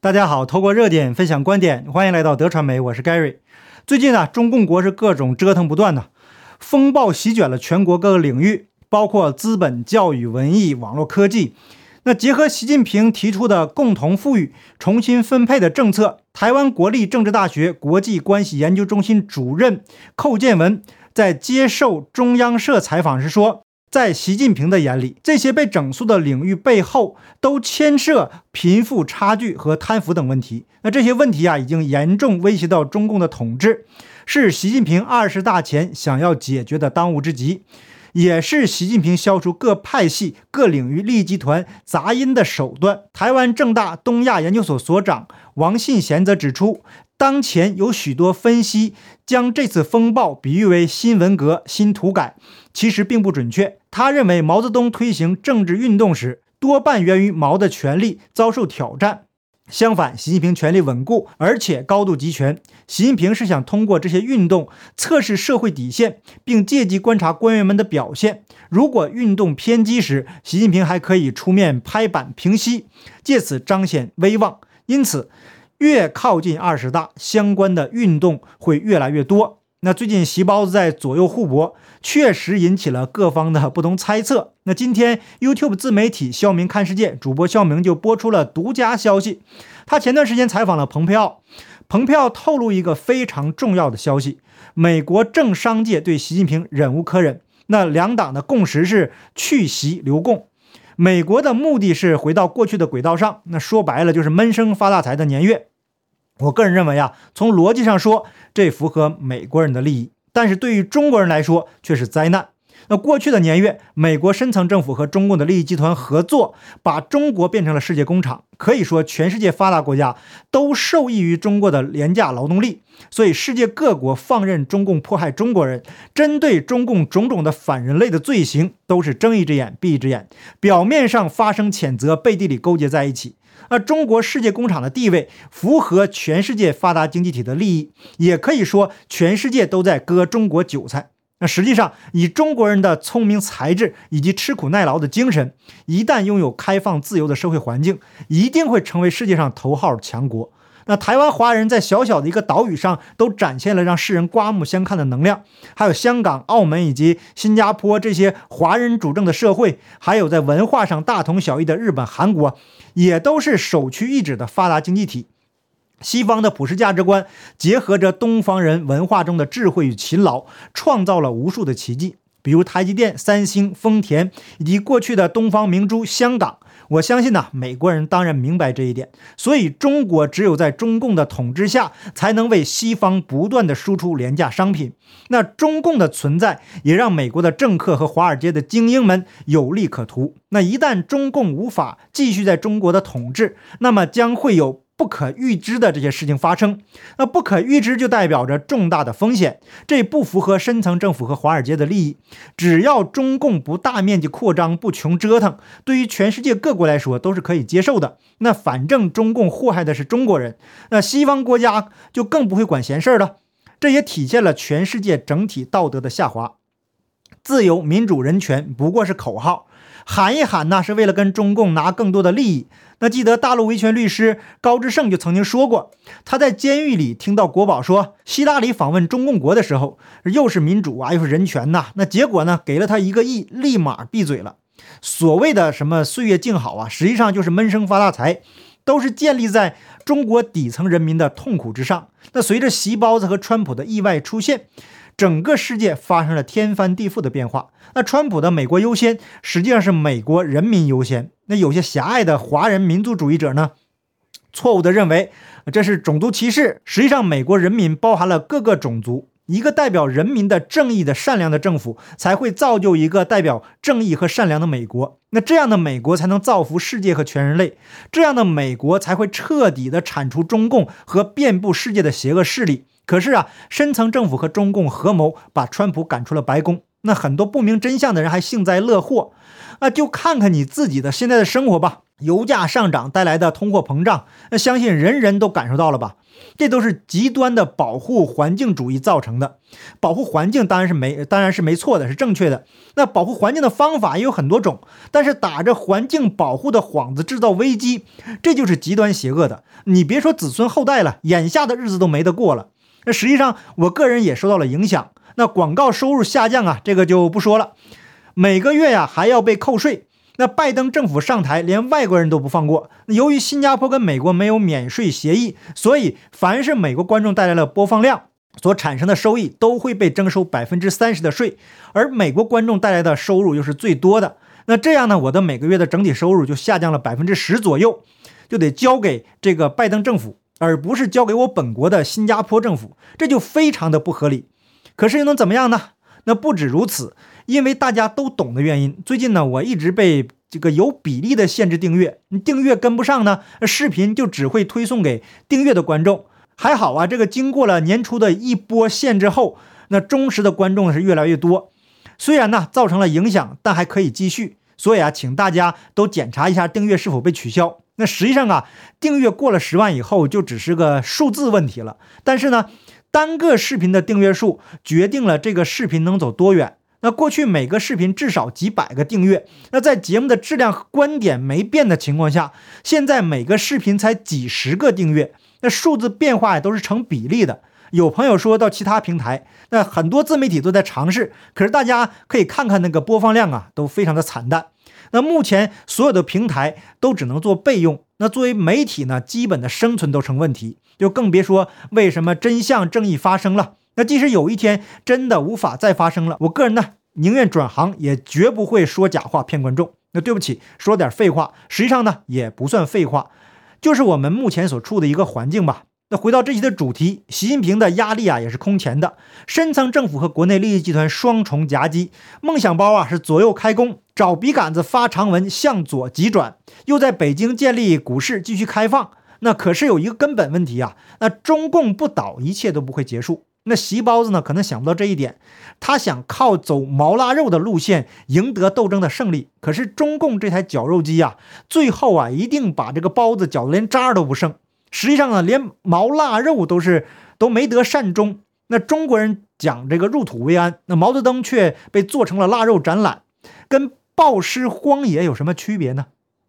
大家好，透过热点分享观点，欢迎来到德传媒，我是 Gary。最近啊，中共国是各种折腾不断的，风暴席卷了全国各个领域，包括资本、教育、文艺、网络科技。那结合习近平提出的共同富裕、重新分配的政策，台湾国立政治大学国际关系研究中心主任寇建文在接受中央社采访时说。在习近平的眼里，这些被整肃的领域背后都牵涉贫富差距和贪腐等问题。那这些问题啊，已经严重威胁到中共的统治，是习近平二十大前想要解决的当务之急，也是习近平消除各派系、各领域利益集团杂音的手段。台湾正大东亚研究所所长王信贤则指出。当前有许多分析将这次风暴比喻为新文革、新土改，其实并不准确。他认为毛泽东推行政治运动时，多半源于毛的权力遭受挑战；相反，习近平权力稳固，而且高度集权。习近平是想通过这些运动测试社会底线，并借机观察官员们的表现。如果运动偏激时，习近平还可以出面拍板平息，借此彰显威望。因此。越靠近二十大，相关的运动会越来越多。那最近习包子在左右互搏，确实引起了各方的不同猜测。那今天 YouTube 自媒体肖明看世界主播肖明就播出了独家消息，他前段时间采访了蓬佩奥，蓬佩奥透露一个非常重要的消息：美国政商界对习近平忍无可忍。那两党的共识是去习留共。美国的目的是回到过去的轨道上，那说白了就是闷声发大财的年月。我个人认为啊，从逻辑上说，这符合美国人的利益，但是对于中国人来说却是灾难。那过去的年月，美国深层政府和中共的利益集团合作，把中国变成了世界工厂。可以说，全世界发达国家都受益于中国的廉价劳动力，所以世界各国放任中共迫害中国人，针对中共种种的反人类的罪行，都是睁一只眼闭一只眼，表面上发生谴责，背地里勾结在一起。而中国世界工厂的地位符合全世界发达经济体的利益，也可以说全世界都在割中国韭菜。那实际上，以中国人的聪明才智以及吃苦耐劳的精神，一旦拥有开放自由的社会环境，一定会成为世界上头号强国。那台湾华人在小小的一个岛屿上，都展现了让世人刮目相看的能量。还有香港、澳门以及新加坡这些华人主政的社会，还有在文化上大同小异的日本、韩国，也都是首屈一指的发达经济体。西方的普世价值观结合着东方人文化中的智慧与勤劳，创造了无数的奇迹，比如台积电、三星、丰田，以及过去的东方明珠香港。我相信呢，美国人当然明白这一点，所以中国只有在中共的统治下，才能为西方不断的输出廉价商品。那中共的存在，也让美国的政客和华尔街的精英们有利可图。那一旦中共无法继续在中国的统治，那么将会有。不可预知的这些事情发生，那不可预知就代表着重大的风险，这不符合深层政府和华尔街的利益。只要中共不大面积扩张、不穷折腾，对于全世界各国来说都是可以接受的。那反正中共祸害的是中国人，那西方国家就更不会管闲事了。这也体现了全世界整体道德的下滑。自由、民主、人权不过是口号，喊一喊呢是为了跟中共拿更多的利益。那记得大陆维权律师高志胜就曾经说过，他在监狱里听到国宝说希拉里访问中共国的时候，又是民主啊，又是人权呐。那结果呢，给了他一个亿，立马闭嘴了。所谓的什么岁月静好啊，实际上就是闷声发大财，都是建立在中国底层人民的痛苦之上。那随着席包子和川普的意外出现。整个世界发生了天翻地覆的变化。那川普的美国优先，实际上是美国人民优先。那有些狭隘的华人民族主义者呢，错误的认为这是种族歧视。实际上，美国人民包含了各个种族，一个代表人民的正义的善良的政府，才会造就一个代表正义和善良的美国。那这样的美国才能造福世界和全人类，这样的美国才会彻底的铲除中共和遍布世界的邪恶势力。可是啊，深层政府和中共合谋把川普赶出了白宫，那很多不明真相的人还幸灾乐祸，啊，就看看你自己的现在的生活吧。油价上涨带来的通货膨胀，那相信人人都感受到了吧？这都是极端的保护环境主义造成的。保护环境当然是没，当然是没错的，是正确的。那保护环境的方法也有很多种，但是打着环境保护的幌子制造危机，这就是极端邪恶的。你别说子孙后代了，眼下的日子都没得过了。那实际上，我个人也受到了影响。那广告收入下降啊，这个就不说了。每个月呀还要被扣税。那拜登政府上台，连外国人都不放过。由于新加坡跟美国没有免税协议，所以凡是美国观众带来了播放量所产生的收益，都会被征收百分之三十的税。而美国观众带来的收入又是最多的，那这样呢，我的每个月的整体收入就下降了百分之十左右，就得交给这个拜登政府，而不是交给我本国的新加坡政府，这就非常的不合理。可是又能怎么样呢？那不止如此。因为大家都懂的原因，最近呢，我一直被这个有比例的限制订阅，你订阅跟不上呢，视频就只会推送给订阅的观众。还好啊，这个经过了年初的一波限制后，那忠实的观众是越来越多。虽然呢造成了影响，但还可以继续。所以啊，请大家都检查一下订阅是否被取消。那实际上啊，订阅过了十万以后，就只是个数字问题了。但是呢，单个视频的订阅数决定了这个视频能走多远。那过去每个视频至少几百个订阅，那在节目的质量和观点没变的情况下，现在每个视频才几十个订阅，那数字变化也都是成比例的。有朋友说到其他平台，那很多自媒体都在尝试，可是大家可以看看那个播放量啊，都非常的惨淡。那目前所有的平台都只能做备用，那作为媒体呢，基本的生存都成问题，就更别说为什么真相正义发生了。那即使有一天真的无法再发生了，我个人呢宁愿转行，也绝不会说假话骗观众。那对不起，说点废话，实际上呢也不算废话，就是我们目前所处的一个环境吧。那回到这期的主题，习近平的压力啊也是空前的，深层政府和国内利益集团双重夹击，梦想包啊是左右开弓，找笔杆子发长文向左急转，又在北京建立股市继续开放。那可是有一个根本问题啊，那中共不倒，一切都不会结束。那席包子呢？可能想不到这一点，他想靠走毛腊肉的路线赢得斗争的胜利。可是中共这台绞肉机啊，最后啊一定把这个包子绞得连渣都不剩。实际上呢，连毛腊肉都是都没得善终。那中国人讲这个入土为安，那毛泽东却被做成了腊肉展览，跟暴尸荒野有什么区别呢？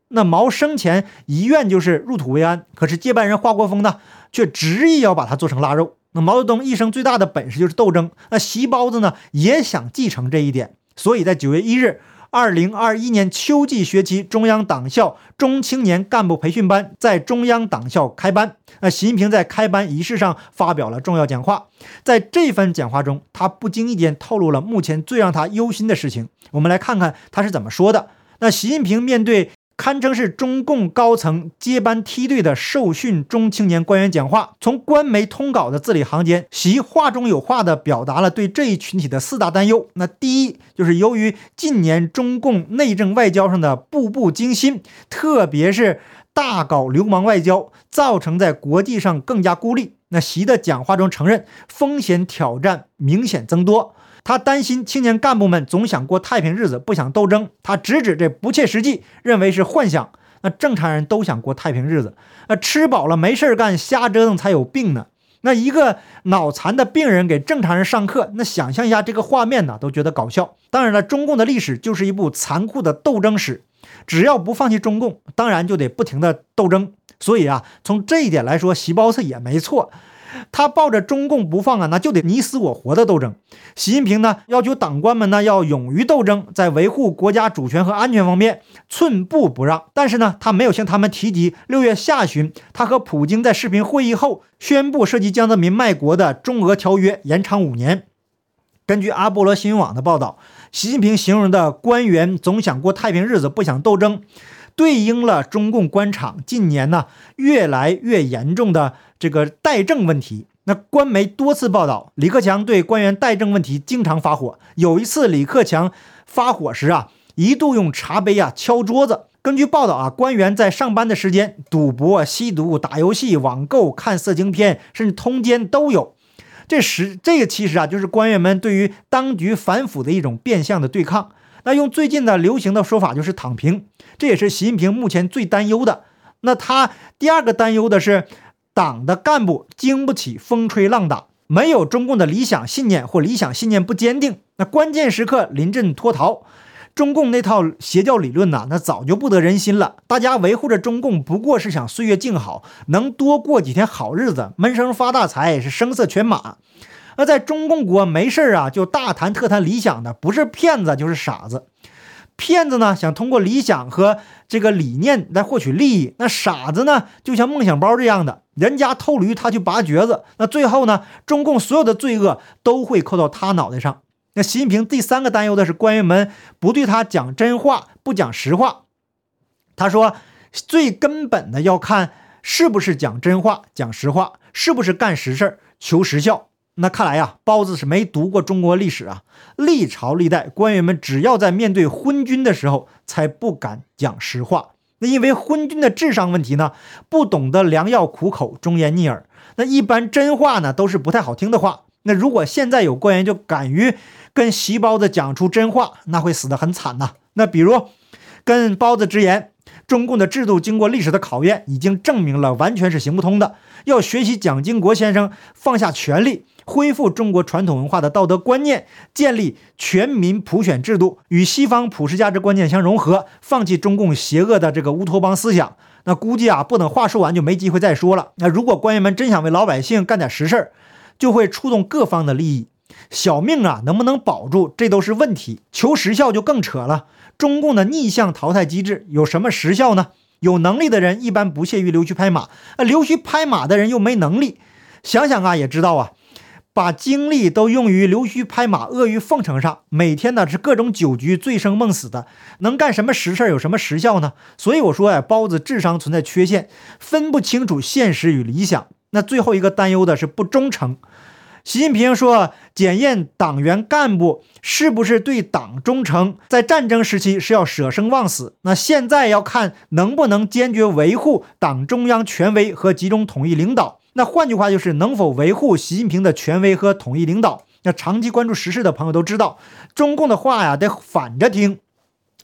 那毛生前遗愿就是入土为安，可是接班人华国锋呢，却执意要把它做成腊肉。那毛泽东一生最大的本事就是斗争，那习包子呢也想继承这一点，所以在九月一日，二零二一年秋季学期中央党校中青年干部培训班在中央党校开班。那习近平在开班仪式上发表了重要讲话，在这番讲话中，他不经意间透露了目前最让他忧心的事情。我们来看看他是怎么说的。那习近平面对。堪称是中共高层接班梯队的受训中青年官员讲话，从官媒通稿的字里行间，习话中有话的表达了对这一群体的四大担忧。那第一就是由于近年中共内政外交上的步步惊心，特别是大搞流氓外交，造成在国际上更加孤立。那习的讲话中承认风险挑战明显增多。他担心青年干部们总想过太平日子，不想斗争。他直指这不切实际，认为是幻想。那正常人都想过太平日子，那吃饱了没事干，瞎折腾才有病呢。那一个脑残的病人给正常人上课，那想象一下这个画面呢，都觉得搞笑。当然了，中共的历史就是一部残酷的斗争史，只要不放弃中共，当然就得不停的斗争。所以啊，从这一点来说，习包子也没错。他抱着中共不放啊，那就得你死我活的斗争。习近平呢，要求党官们呢要勇于斗争，在维护国家主权和安全方面寸步不让。但是呢，他没有向他们提及六月下旬他和普京在视频会议后宣布涉及江泽民卖国的中俄条约延长五年。根据阿波罗新闻网的报道，习近平形容的官员总想过太平日子，不想斗争，对应了中共官场近年呢越来越严重的。这个代政问题，那官媒多次报道，李克强对官员代政问题经常发火。有一次，李克强发火时啊，一度用茶杯啊敲桌子。根据报道啊，官员在上班的时间赌博、吸毒、打游戏、网购、看色情片，甚至通奸都有。这时，这个其实啊，就是官员们对于当局反腐的一种变相的对抗。那用最近的流行的说法就是躺平，这也是习近平目前最担忧的。那他第二个担忧的是，党的干部经不起风吹浪打，没有中共的理想信念或理想信念不坚定，那关键时刻临阵脱逃。中共那套邪教理论呐，那早就不得人心了。大家维护着中共，不过是想岁月静好，能多过几天好日子，闷声发大财，是声色犬马。那在中共国没事啊，就大谈特谈理想的，不是骗子就是傻子。骗子呢，想通过理想和这个理念来获取利益；那傻子呢，就像梦想包这样的，人家偷驴，他去拔橛子。那最后呢，中共所有的罪恶都会扣到他脑袋上。那习近平第三个担忧的是官员们不对他讲真话，不讲实话。他说，最根本的要看是不是讲真话、讲实话，是不是干实事、求实效。那看来呀，包子是没读过中国历史啊。历朝历代官员们只要在面对昏君的时候，才不敢讲实话。那因为昏君的智商问题呢，不懂得良药苦口、忠言逆耳。那一般真话呢，都是不太好听的话。那如果现在有官员就敢于跟习包子讲出真话，那会死得很惨呐。那比如跟包子直言，中共的制度经过历史的考验，已经证明了完全是行不通的。要学习蒋经国先生，放下权力，恢复中国传统文化的道德观念，建立全民普选制度，与西方普世价值观念相融合，放弃中共邪恶的这个乌托邦思想。那估计啊，不等话说完就没机会再说了。那如果官员们真想为老百姓干点实事儿，就会触动各方的利益，小命啊能不能保住，这都是问题。求实效就更扯了。中共的逆向淘汰机制有什么实效呢？有能力的人一般不屑于溜须拍马，那，溜须拍马的人又没能力。想想啊，也知道啊，把精力都用于溜须拍马、阿谀奉承上，每天呢是各种酒局、醉生梦死的，能干什么实事？有什么实效呢？所以我说呀，包子智商存在缺陷，分不清楚现实与理想。那最后一个担忧的是不忠诚。习近平说，检验党员干部是不是对党忠诚，在战争时期是要舍生忘死，那现在要看能不能坚决维护党中央权威和集中统一领导。那换句话就是能否维护习近平的权威和统一领导。那长期关注时事的朋友都知道，中共的话呀得反着听。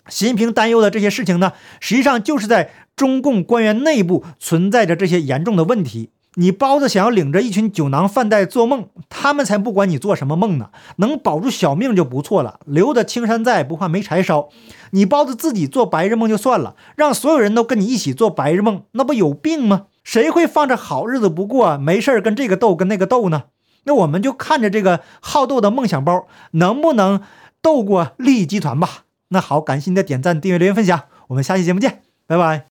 习近平担忧的这些事情呢，实际上就是在中共官员内部存在着这些严重的问题。你包子想要领着一群酒囊饭袋做梦，他们才不管你做什么梦呢，能保住小命就不错了。留得青山在，不怕没柴烧。你包子自己做白日梦就算了，让所有人都跟你一起做白日梦，那不有病吗？谁会放着好日子不过，没事跟这个斗跟那个斗呢？那我们就看着这个好斗的梦想包能不能斗过利益集团吧。那好，感谢您的点赞、订阅、留言、分享，我们下期节目见，拜拜。